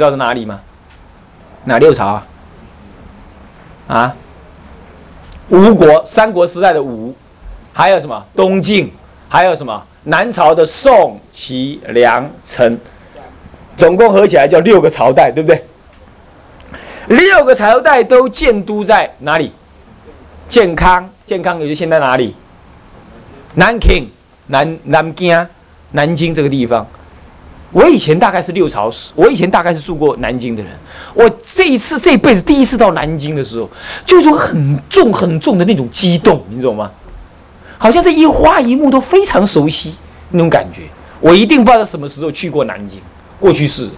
知道是哪里吗？哪六朝啊？啊？吴国，三国时代的吴，还有什么东晋，还有什么南朝的宋、齐、梁、陈，总共合起来叫六个朝代，对不对？六个朝代都建都在哪里？健康，健康也就现在哪里？南京，南南京，南京这个地方。我以前大概是六朝时，我以前大概是住过南京的人。我这一次这辈子第一次到南京的时候，就有很重很重的那种激动，你懂吗？好像这一花一木都非常熟悉那种感觉。我一定不知道什么时候去过南京，过去式，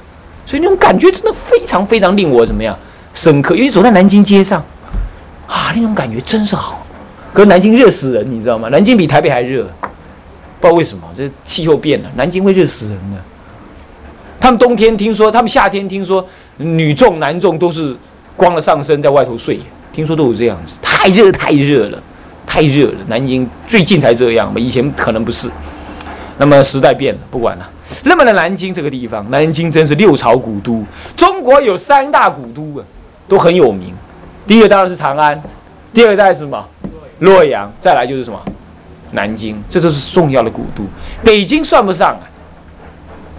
所以那种感觉真的非常非常令我怎么样深刻。尤其走在南京街上，啊，那种感觉真是好。可是南京热死人，你知道吗？南京比台北还热，不知道为什么，这气候变了，南京会热死人的。他们冬天听说，他们夏天听说，女众男众都是光了上身在外头睡，听说都有这样子，太热太热了，太热了。南京最近才这样嘛，以前可能不是。那么时代变了，不管了。那么的南京这个地方，南京真是六朝古都。中国有三大古都啊，都很有名。第一个当然是长安，第二个代是什么？洛阳，再来就是什么？南京，这都是重要的古都。北京算不上啊。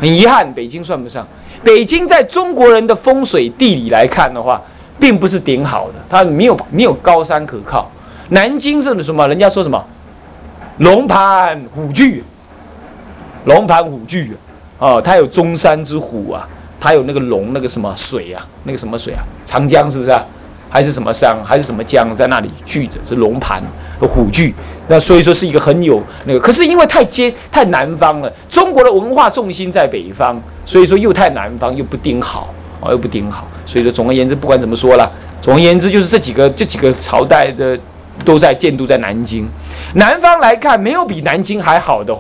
很遗憾，北京算不上。北京在中国人的风水地理来看的话，并不是顶好的，它没有没有高山可靠。南京是什么？人家说什么？龙盘虎踞，龙盘虎踞啊！它有中山之虎啊，它有那个龙，那个什么水啊，那个什么水啊？长江是不是啊？还是什么山？还是什么江在那里聚着？是龙盘和虎踞。那所以说是一个很有那个，可是因为太接太南方了，中国的文化重心在北方，所以说又太南方又不顶好啊，又不顶好。所以说总而言之，不管怎么说了，总而言之就是这几个这几个朝代的都在建都在南京。南方来看，没有比南京还好的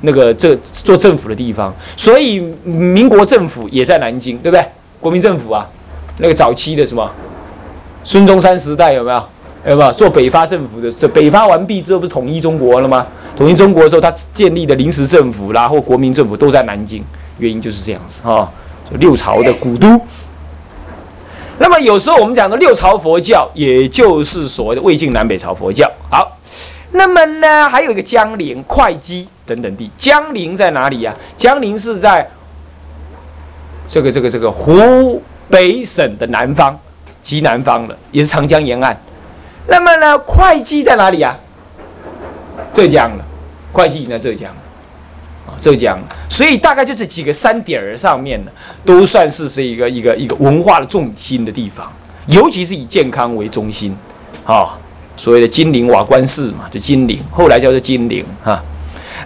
那个这做政府的地方，所以民国政府也在南京，对不对？国民政府啊，那个早期的什么孙中山时代有没有？有没有做北伐政府的？这北伐完毕之后，不是统一中国了吗？统一中国的时候，他建立的临时政府啦，或国民政府都在南京，原因就是这样子哈。六朝的古都。那么有时候我们讲的六朝佛教，也就是所谓的魏晋南北朝佛教。好，那么呢，还有一个江陵、会稽等等地。江陵在哪里呀？江陵是在这个这个这个湖北省的南方，极南方了，也是长江沿岸。那么呢，会稽在哪里啊？浙江了，会稽已经在浙江，啊，浙江。所以大概就这几个山点儿上面呢，都算是是一个一个一个文化的重心的地方，尤其是以健康为中心，啊，所谓的金陵瓦官寺嘛，就金陵，后来叫做金陵哈。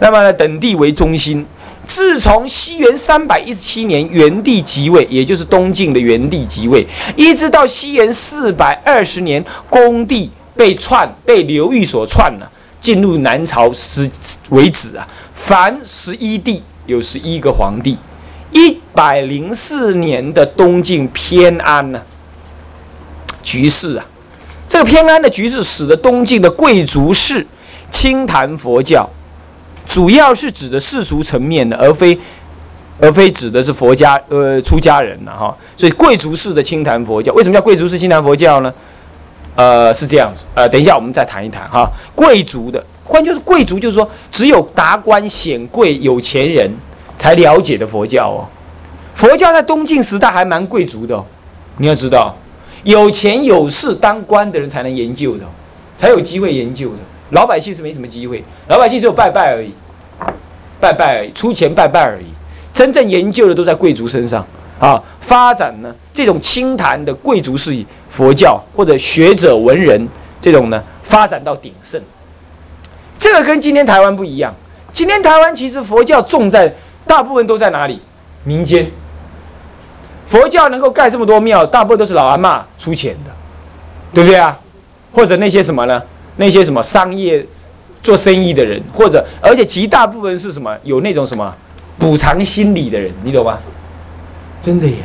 那么呢等地为中心。自从西元三百一十七年元帝即位，也就是东晋的元帝即位，一直到西元四百二十年恭帝被篡，被刘裕所篡了，进入南朝时为止啊，凡十一帝有十一个皇帝。一百零四年的东晋偏安呢局势啊，这个偏安的局势使得东晋的贵族士轻谈佛教。主要是指的世俗层面的，而非，而非指的是佛家呃出家人了哈。所以贵族式的清谈佛教，为什么叫贵族式清谈佛教呢？呃，是这样子。呃，等一下我们再谈一谈哈。贵族的，换句话说，贵族就是说只有达官显贵、有钱人才了解的佛教哦。佛教在东晋时代还蛮贵族的。你要知道，有钱有势当官的人才能研究的，才有机会研究的。老百姓是没什么机会，老百姓只有拜拜而已，拜拜而已，出钱拜拜而已。真正研究的都在贵族身上啊！发展呢，这种清谈的贵族式佛教或者学者文人这种呢，发展到鼎盛。这个跟今天台湾不一样。今天台湾其实佛教重在大部分都在哪里？民间。佛教能够盖这么多庙，大部分都是老阿妈出钱的，对不对啊？或者那些什么呢？那些什么商业、做生意的人，或者而且极大部分是什么有那种什么补偿心理的人，你懂吗？真的耶，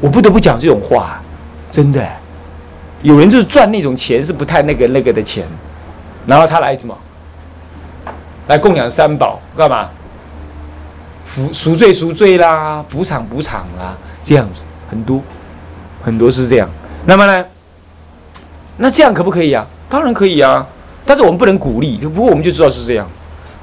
我不得不讲这种话，真的，有人就是赚那种钱是不太那个那个的钱，然后他来什么？来供养三宝干嘛？赎赎罪赎罪啦，补偿补偿啦，这样子很多，很多是这样。那么呢，那这样可不可以啊？当然可以啊，但是我们不能鼓励。不过我们就知道是这样。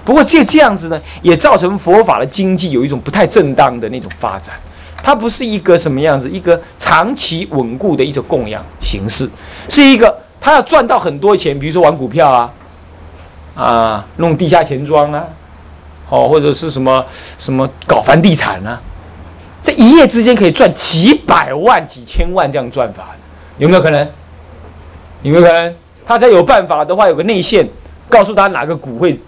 不过这这样子呢，也造成佛法的经济有一种不太正当的那种发展。它不是一个什么样子，一个长期稳固的一种供养形式，是一个他要赚到很多钱，比如说玩股票啊，啊，弄地下钱庄啊，哦，或者是什么什么搞房地产啊，这一夜之间可以赚几百万、几千万这样赚法，有没有可能？有没有可能？他才有办法的话，有个内线告诉他哪个股会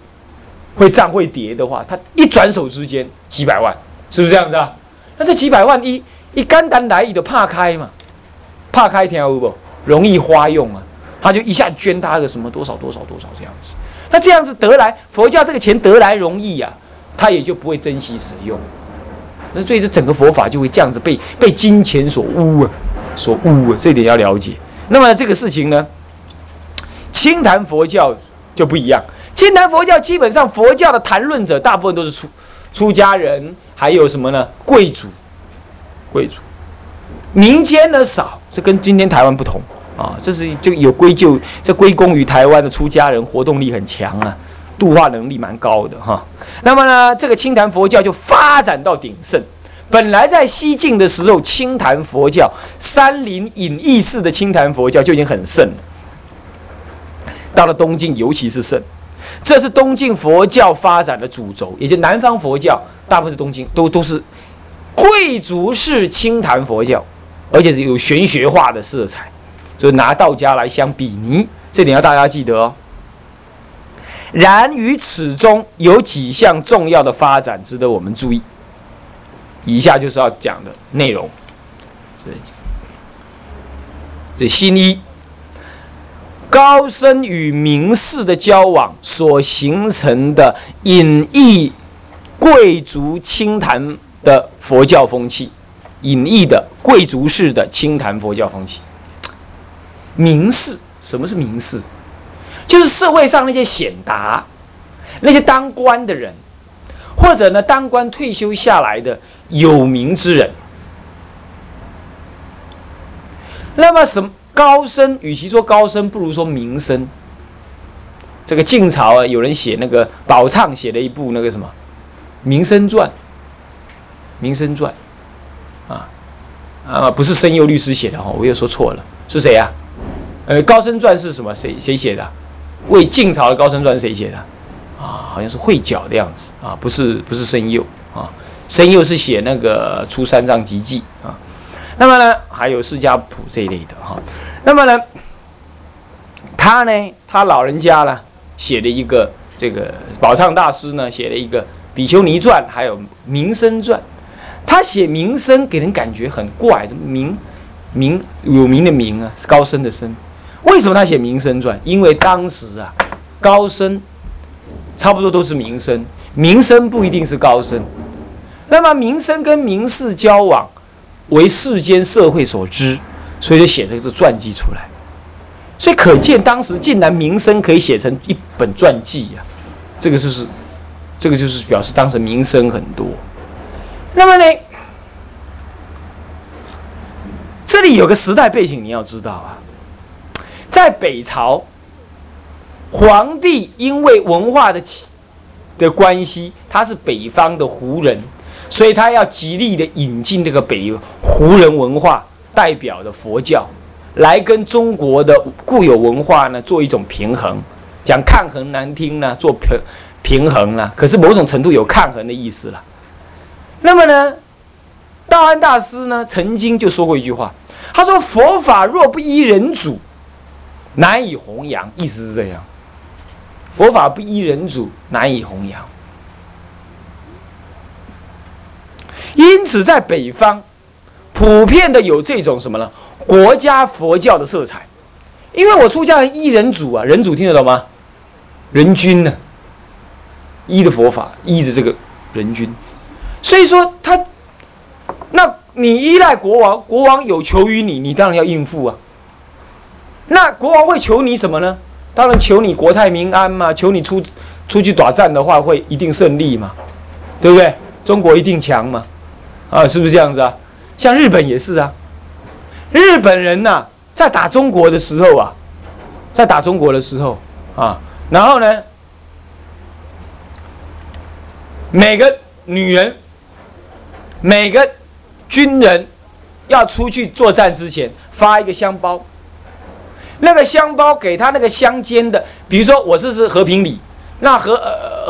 会涨会跌的话，他一转手之间几百万，是不是这样子啊？那这几百万一一肝胆来意的怕开嘛，怕开听有不？容易花用啊，他就一下捐他个什么多少多少多少这样子。那这样子得来佛教这个钱得来容易呀，他也就不会珍惜使用。那所以这整个佛法就会这样子被被金钱所污啊，所污啊，这点要了解。那么这个事情呢，清谈佛教就不一样。清谈佛教基本上佛教的谈论者大部分都是出出家人。还有什么呢？贵族，贵族，民间呢少，这跟今天台湾不同啊。这是就有归咎，这归功于台湾的出家人活动力很强啊，度化能力蛮高的哈。那么呢，这个清谈佛教就发展到鼎盛。本来在西晋的时候，清谈佛教山林隐逸式的清谈佛教就已经很盛了。到了东晋，尤其是盛。这是东晋佛教发展的主轴，也就南方佛教大部分是东晋都都是贵族式清谈佛教，而且是有玄学化的色彩，所以拿道家来相比拟，这点要大家记得哦。然于此中有几项重要的发展值得我们注意，以下就是要讲的内容。这新一。高僧与名士的交往所形成的隐逸贵族清谈的佛教风气，隐逸的贵族式的清谈佛教风气。名士，什么是名士？就是社会上那些显达、那些当官的人，或者呢当官退休下来的有名之人。那么什么？高僧，与其说高僧，不如说名僧。这个晋朝啊，有人写那个宝畅写了一部那个什么《名僧传》，《名僧传》啊啊，不是申佑律师写的哈，我又说错了，是谁呀？呃，《高僧传》是什么？谁谁写的？为晋朝的《高僧传》谁写的？啊，好像是慧角的样子啊，不是不是申佑啊，申佑是写那个《出三藏集记》啊。那么呢，还有《释迦谱》这一类的哈。那么呢，他呢，他老人家呢，写了一个这个宝畅大师呢，写了一个《比丘尼传》，还有《名声传》。他写名声给人感觉很怪，什么名名有名的名啊，是高僧的僧。为什么他写《名声传》？因为当时啊，高僧差不多都是名声，名声不一定是高僧。那么名声跟名士交往。为世间社会所知，所以就写这个是传记出来。所以可见当时竟然名声可以写成一本传记呀，这个就是，这个就是表示当时名声很多。那么呢，这里有个时代背景你要知道啊，在北朝，皇帝因为文化的的关系，他是北方的胡人。所以他要极力的引进这个北胡人文化代表的佛教，来跟中国的固有文化呢做一种平衡。讲抗衡难听呢，做平平衡呢，可是某种程度有抗衡的意思了。那么呢，道安大师呢曾经就说过一句话，他说：“佛法若不依人主，难以弘扬。”意思是这样，佛法不依人主，难以弘扬。因此，在北方，普遍的有这种什么呢？国家佛教的色彩。因为我出家人依人主啊，人主听得懂吗？人君呢？依的佛法，依着这个人君。所以说他，那你依赖国王，国王有求于你，你当然要应付啊。那国王会求你什么呢？当然求你国泰民安嘛，求你出出去打战的话会一定胜利嘛，对不对？中国一定强嘛。啊，是不是这样子啊？像日本也是啊。日本人呐，在打中国的时候啊，在打中国的时候啊，然后呢，每个女人，每个军人要出去作战之前发一个香包，那个香包给他那个乡间的，比如说我这是和平里，那和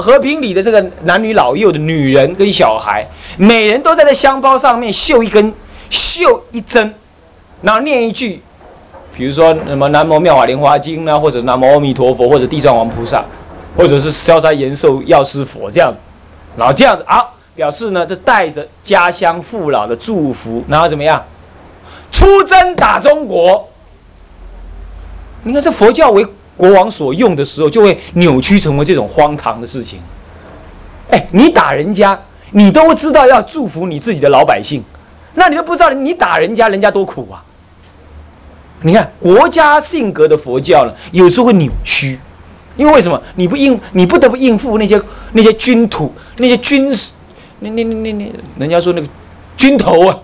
和平里的这个男女老幼的女人跟小孩，每人都在这香包上面绣一根，绣一针。然后念一句，比如说什么南无妙法莲华经啊，或者南无阿弥陀佛，或者地藏王菩萨，或者是消灾延寿药师佛这样，然后这样子啊，表示呢，这带着家乡父老的祝福，然后怎么样，出征打中国。你看这佛教为国王所用的时候，就会扭曲成为这种荒唐的事情。哎，你打人家，你都知道要祝福你自己的老百姓，那你都不知道你打人家人家多苦啊。你看国家性格的佛教呢，有时候会扭曲，因为为什么？你不应，你不得不应付那些那些军土、那些军事，那那那那那，人家说那个军头啊、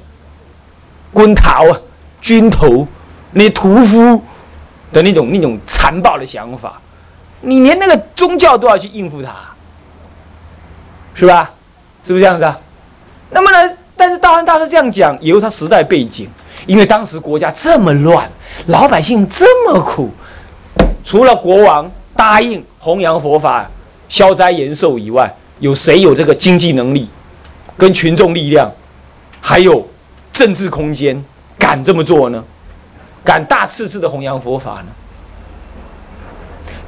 quân 头啊、军头那些屠夫的那种那种残暴的想法，你连那个宗教都要去应付他，是吧？是不是这样子啊？那么呢？但是道安大师这样讲，也有他时代背景，因为当时国家这么乱。老百姓这么苦，除了国王答应弘扬佛法、消灾延寿以外，有谁有这个经济能力、跟群众力量，还有政治空间，敢这么做呢？敢大次次的弘扬佛法呢？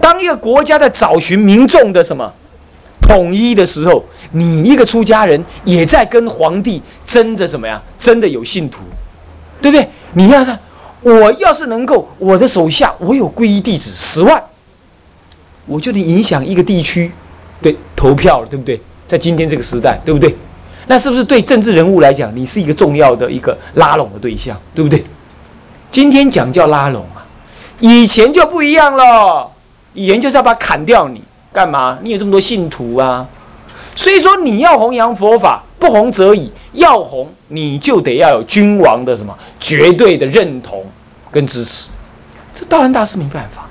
当一个国家在找寻民众的什么统一的时候，你一个出家人也在跟皇帝争着什么呀？争的有信徒，对不对？你要看。我要是能够，我的手下我有皈依弟子十万，我就能影响一个地区，对投票了，对不对？在今天这个时代，对不对？那是不是对政治人物来讲，你是一个重要的一个拉拢的对象，对不对？今天讲叫拉拢啊，以前就不一样了，以前就是要把砍掉你干嘛？你有这么多信徒啊，所以说你要弘扬佛法。不红则已，要红你就得要有君王的什么绝对的认同跟支持，这道安大师没办法。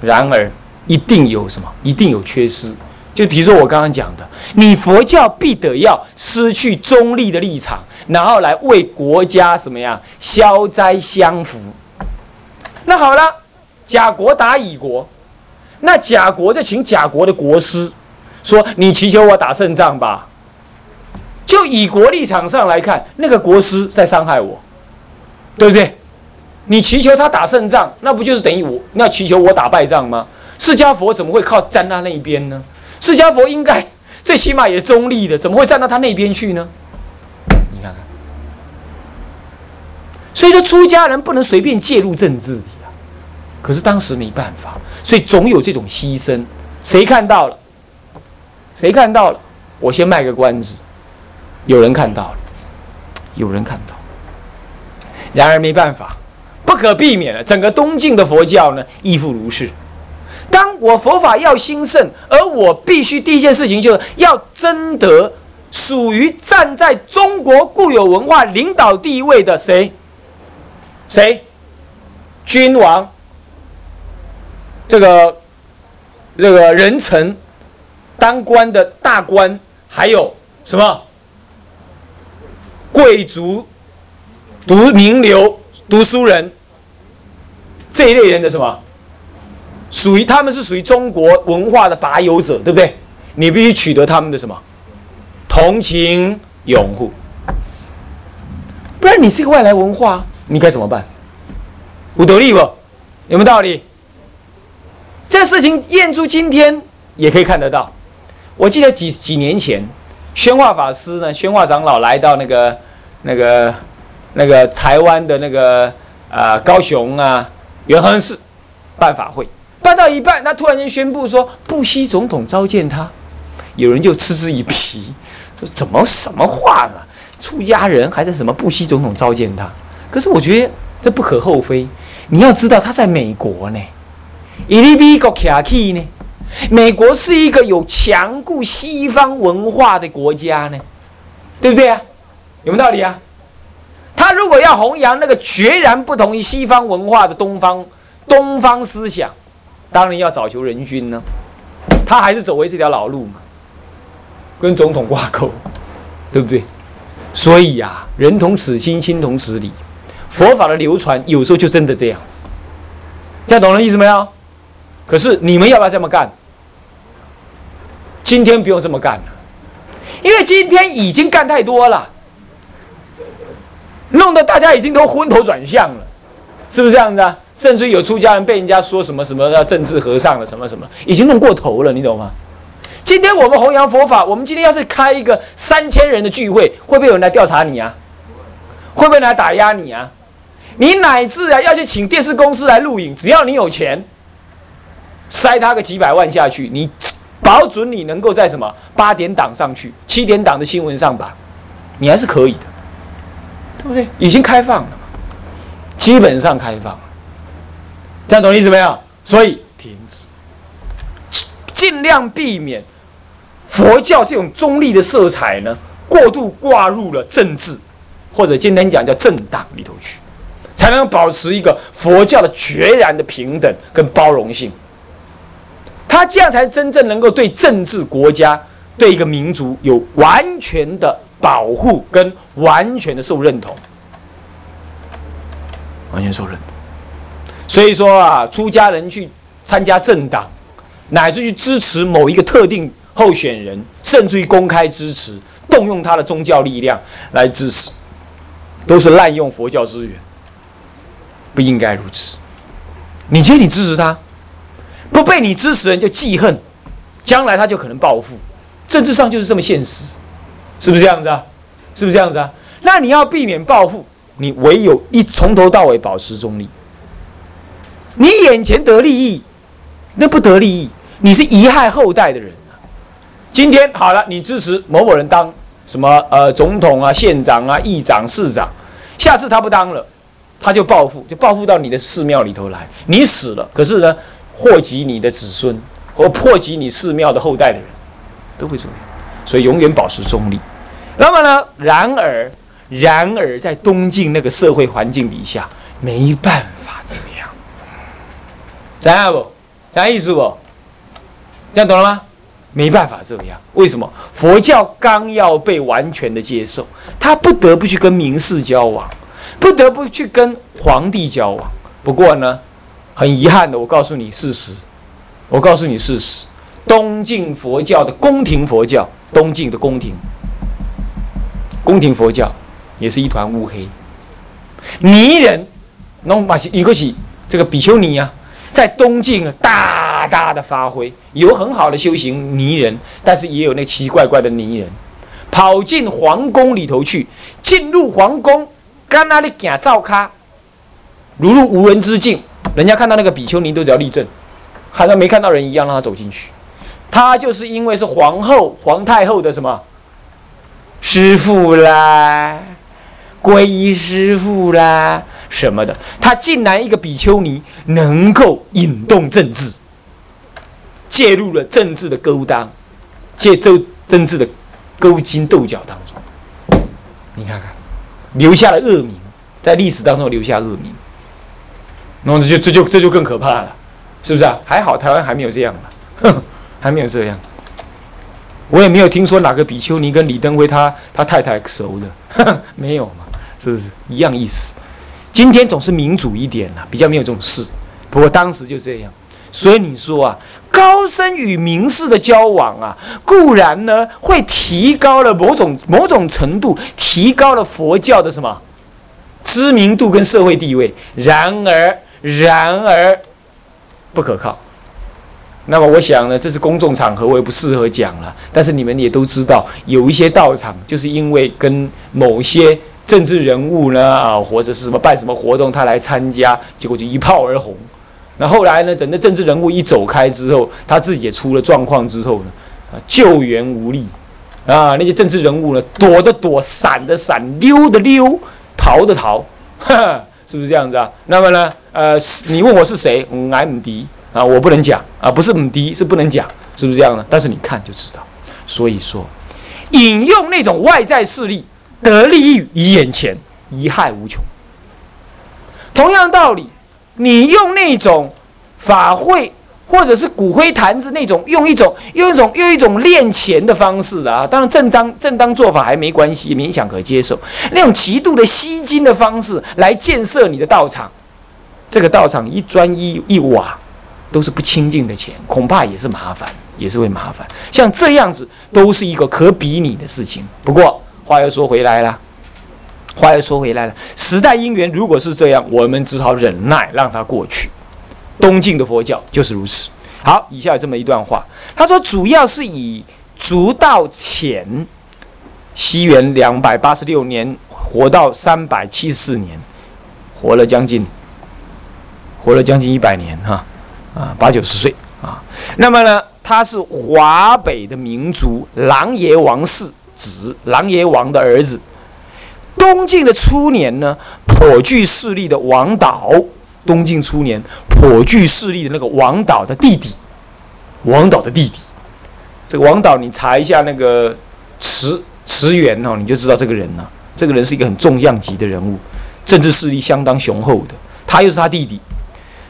然而一定有什么，一定有缺失。就比如说我刚刚讲的，你佛教必得要失去中立的立场，然后来为国家什么样消灾降福。那好了，甲国打乙国，那甲国就请甲国的国师说：“你祈求我打胜仗吧。”就乙国立场上来看，那个国师在伤害我，对不对？你祈求他打胜仗，那不就是等于我那祈求我打败仗吗？释迦佛怎么会靠站他那一边呢？释迦佛应该最起码也中立的，怎么会站到他那边去呢？你看看，所以说出家人不能随便介入政治。可是当时没办法，所以总有这种牺牲。谁看到了？谁看到了？我先卖个关子。有人看到了，有人看到，然而没办法，不可避免的，整个东晋的佛教呢亦复如是。当我佛法要兴盛，而我必须第一件事情就是要争得属于站在中国固有文化领导地位的谁？谁？君王？这个这个人臣、当官的大官，还有什么？贵族、读名流、读书人这一类人的什么，属于他们是属于中国文化的拔油者，对不对？你必须取得他们的什么同情、拥护，不然你是一个外来文化，你该怎么办？有道理不？有没有道理？这事情验出今天也可以看得到。我记得几几年前。宣化法师呢？宣化长老来到那个、那个、那个台湾的那个啊高雄啊元亨寺办法会，办到一半，他突然间宣布说布希总统召见他，有人就嗤之以鼻，说怎么什么话呢？出家人还在什么布希总统召见他？可是我觉得这不可厚非，你要知道他在美国呢，伊利比国卡起呢。美国是一个有强固西方文化的国家呢，对不对啊？有没有道理啊？他如果要弘扬那个决然不同于西方文化的东方东方思想，当然要找求人君呢。他还是走回这条老路嘛，跟总统挂钩，对不对？所以呀，人同此心，心同此理。佛法的流传有时候就真的这样子，这样懂了意思没有？可是你们要不要这么干？今天不用这么干了，因为今天已经干太多了，弄得大家已经都昏头转向了，是不是这样子啊？甚至有出家人被人家说什么什么要政治和尚了，什么什么，已经弄过头了，你懂吗？今天我们弘扬佛法，我们今天要是开一个三千人的聚会，会不会有人来调查你啊？会不会来打压你啊？你乃至啊要去请电视公司来录影，只要你有钱，塞他个几百万下去，你保准你能够在什么八点档上去，七点档的新闻上吧，你还是可以的，对不对？已经开放了，基本上开放，这样懂意思没有？所以停止，尽量避免。佛教这种中立的色彩呢，过度挂入了政治，或者今天讲叫政党里头去，才能保持一个佛教的决然的平等跟包容性。他这样才真正能够对政治、国家、对一个民族有完全的保护跟完全的受认同，完全受认同。所以说啊，出家人去参加政党，乃至去支持某一个特定。候选人甚至于公开支持，动用他的宗教力量来支持，都是滥用佛教资源，不应该如此。你今天你支持他，不被你支持人就记恨，将来他就可能报复。政治上就是这么现实，是不是这样子啊？是不是这样子啊？那你要避免报复，你唯有一从头到尾保持中立。你眼前得利益，那不得利益，你是贻害后代的人啊。今天好了，你支持某某人当什么呃总统啊、县长啊、议长、市长，下次他不当了，他就报复，就报复到你的寺庙里头来。你死了，可是呢，祸及你的子孙或祸及你寺庙的后代的人，都会这样。所以永远保持中立。那么呢，然而，然而在东晋那个社会环境底下，没办法。怎样不？啥意思不？这样懂了吗？没办法这样，为什么？佛教刚要被完全的接受，他不得不去跟名士交往，不得不去跟皇帝交往。不过呢，很遗憾的，我告诉你事实，我告诉你事实，东晋佛教的宫廷佛教，东晋的宫廷，宫廷佛教也是一团乌黑。泥人，弄把一个起这个比丘尼啊，在东晋大。大的发挥，有很好的修行泥人，但是也有那奇奇怪怪的泥人，跑进皇宫里头去，进入皇宫，干那里行照咖，如入无人之境。人家看到那个比丘尼都要立正，好像没看到人一样，让他走进去。他就是因为是皇后、皇太后的什么师傅啦，皈依师傅啦什么的，他竟然一个比丘尼能够引动政治。介入了政治的勾当，借周政治的勾心斗角当中，你看看，留下了恶名，在历史当中留下恶名，那这就这就这就更可怕了，是不是啊？还好台湾还没有这样哼，还没有这样，我也没有听说哪个比丘尼跟李登辉他他太太熟的，没有嘛？是不是一样意思？今天总是民主一点啦，比较没有这种事，不过当时就这样。所以你说啊，高僧与名士的交往啊，固然呢会提高了某种某种程度，提高了佛教的什么知名度跟社会地位。然而，然而不可靠。那么我想呢，这是公众场合，我也不适合讲了。但是你们也都知道，有一些道场就是因为跟某些政治人物呢啊，或者是什么办什么活动，他来参加，结果就一炮而红。那后来呢？整个政治人物一走开之后，他自己也出了状况之后呢，啊，救援无力，啊，那些政治人物呢，躲的躲，闪的闪，溜的溜，逃的逃，是不是这样子啊？那么呢，呃，你问我是谁？嗯，俺姆迪啊，我不能讲啊，不是姆迪，是不能讲，是不是这样呢？但是你看就知道。所以说，引用那种外在势力得利益于眼前，贻害无穷。同样道理，你用那种法会。或者是骨灰坛子那种，用一种用一种用一种练钱的方式啊，当然正当正当做法还没关系，勉强可接受。那种极度的吸金的方式来建设你的道场，这个道场一砖一一瓦都是不清净的钱，恐怕也是麻烦，也是会麻烦。像这样子都是一个可比拟的事情。不过话又说回来了，话又说回来了，时代因缘如果是这样，我们只好忍耐，让它过去。东晋的佛教就是如此。好，以下有这么一段话，他说：“主要是以足道浅，西元两百八十六年活到三百七十四年，活了将近，活了将近一百年哈，啊，八九十岁啊。那么呢，他是华北的民族琅琊王氏子，琅琊王的儿子。东晋的初年呢，颇具势力的王导。”东晋初年，颇具势力的那个王导的弟弟，王导的弟弟，这个王导，你查一下那个词词源哦，你就知道这个人了。这个人是一个很重量级的人物，政治势力相当雄厚的。他又是他弟弟，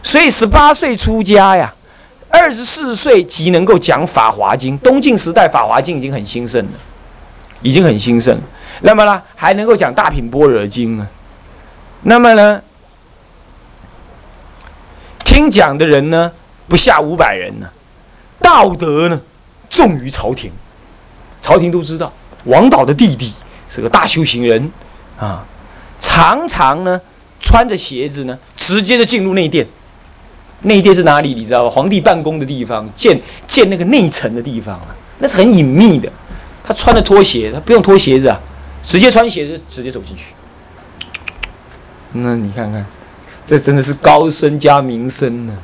所以十八岁出家呀，二十四岁即能够讲《法华经》。东晋时代，《法华经》已经很兴盛了，已经很兴盛。那么呢，还能够讲《大品般若经》啊。那么呢？听讲的人呢，不下五百人呢，道德呢，重于朝廷，朝廷都知道王导的弟弟是个大修行人啊，常常呢穿着鞋子呢，直接的进入内殿。内殿是哪里？你知道吧？皇帝办公的地方，建建那个内层的地方啊，那是很隐秘的。他穿着拖鞋，他不用脱鞋子啊，直接穿鞋子直接走进去。那你看看。这真的是高升加名声呢，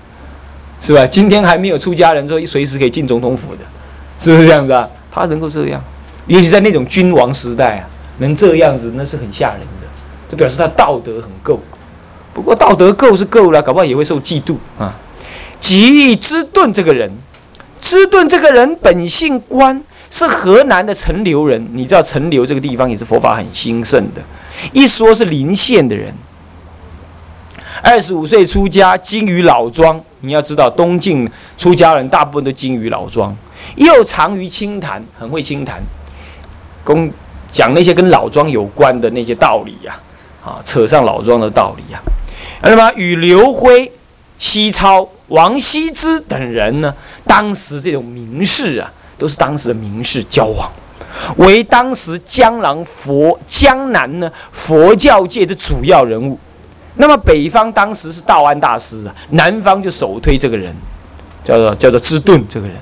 是吧？今天还没有出家人，说随时可以进总统府的，是不是这样子啊？他能够这样，尤其在那种君王时代啊，能这样子，那是很吓人的，这表示他道德很够。不过道德够是够了，搞不好也会受嫉妒啊。吉之顿这个人，之顿这个人本姓关，是河南的陈留人。你知道陈留这个地方也是佛法很兴盛的，一说是临县的人。二十五岁出家，精于老庄。你要知道，东晋出家人大部分都精于老庄，又长于清谈，很会清谈，公讲那些跟老庄有关的那些道理呀，啊，扯上老庄的道理呀。那么与刘辉、西超、王羲之等人呢，当时这种名士啊，都是当时的名士交往，为当时江南佛江南呢佛教界的主要人物。那么北方当时是道安大师啊，南方就首推这个人，叫做叫做芝顿这个人。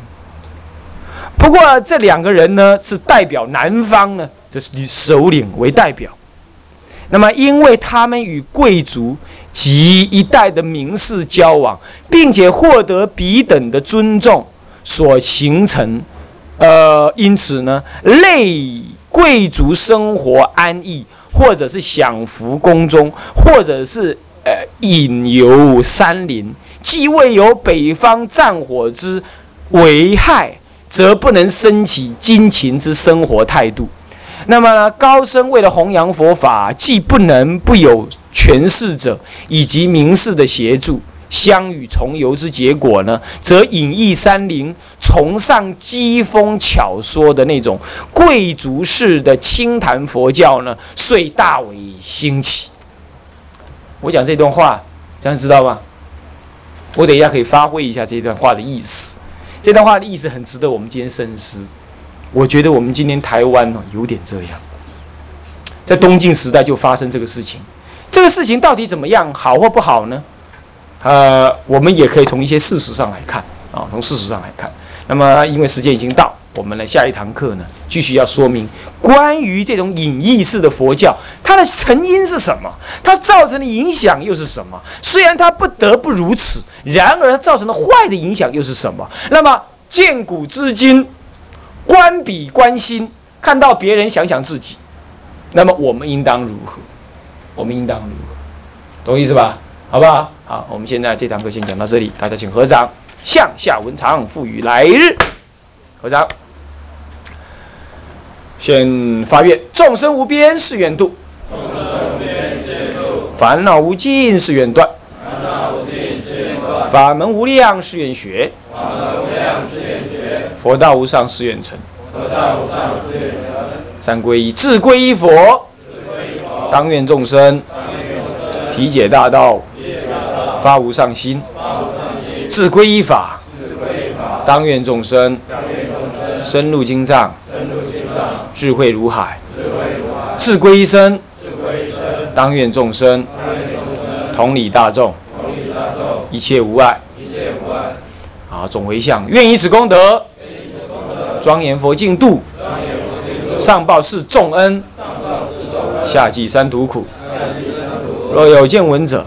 不过这两个人呢，是代表南方呢，就是以首领为代表。那么因为他们与贵族及一代的名士交往，并且获得彼等的尊重，所形成，呃，因此呢，类贵族生活安逸。或者是享福宫中，或者是呃隐游山林，既未有北方战火之危害，则不能升起金勤之生活态度。那么呢，高僧为了弘扬佛法，既不能不有权势者以及名士的协助。相与重游之结果呢，则隐逸山林、崇尚机锋巧说的那种贵族式的清谈佛教呢，遂大为兴起。我讲这段话，这样知道吗？我等一下可以发挥一下这段话的意思。这段话的意思很值得我们今天深思。我觉得我们今天台湾呢，有点这样，在东晋时代就发生这个事情。这个事情到底怎么样，好或不好呢？呃，我们也可以从一些事实上来看啊，从事实上来看。那么，因为时间已经到，我们的下一堂课呢，继续要说明关于这种隐逸式的佛教，它的成因是什么？它造成的影响又是什么？虽然它不得不如此，然而它造成的坏的影响又是什么？那么，见古知今，观彼观心，看到别人想想自己，那么我们应当如何？我们应当如何？懂意思吧？好不好？好，我们现在这堂课先讲到这里，大家请合掌，向下文长，赋予来日。合掌，先发愿，众生无边誓愿度。众生无边烦恼无尽誓愿断，法门无量誓愿学，佛道无上誓愿成。三皈依，自皈依佛，当愿众生。体解大道，发无上心；自皈依法，当愿众生深入经藏，智慧如海；自皈依生，当愿众生同理大众，一切无碍。好，总回向，愿以此功德，庄严佛净土。上报是众恩，下济三途苦。若有见闻者，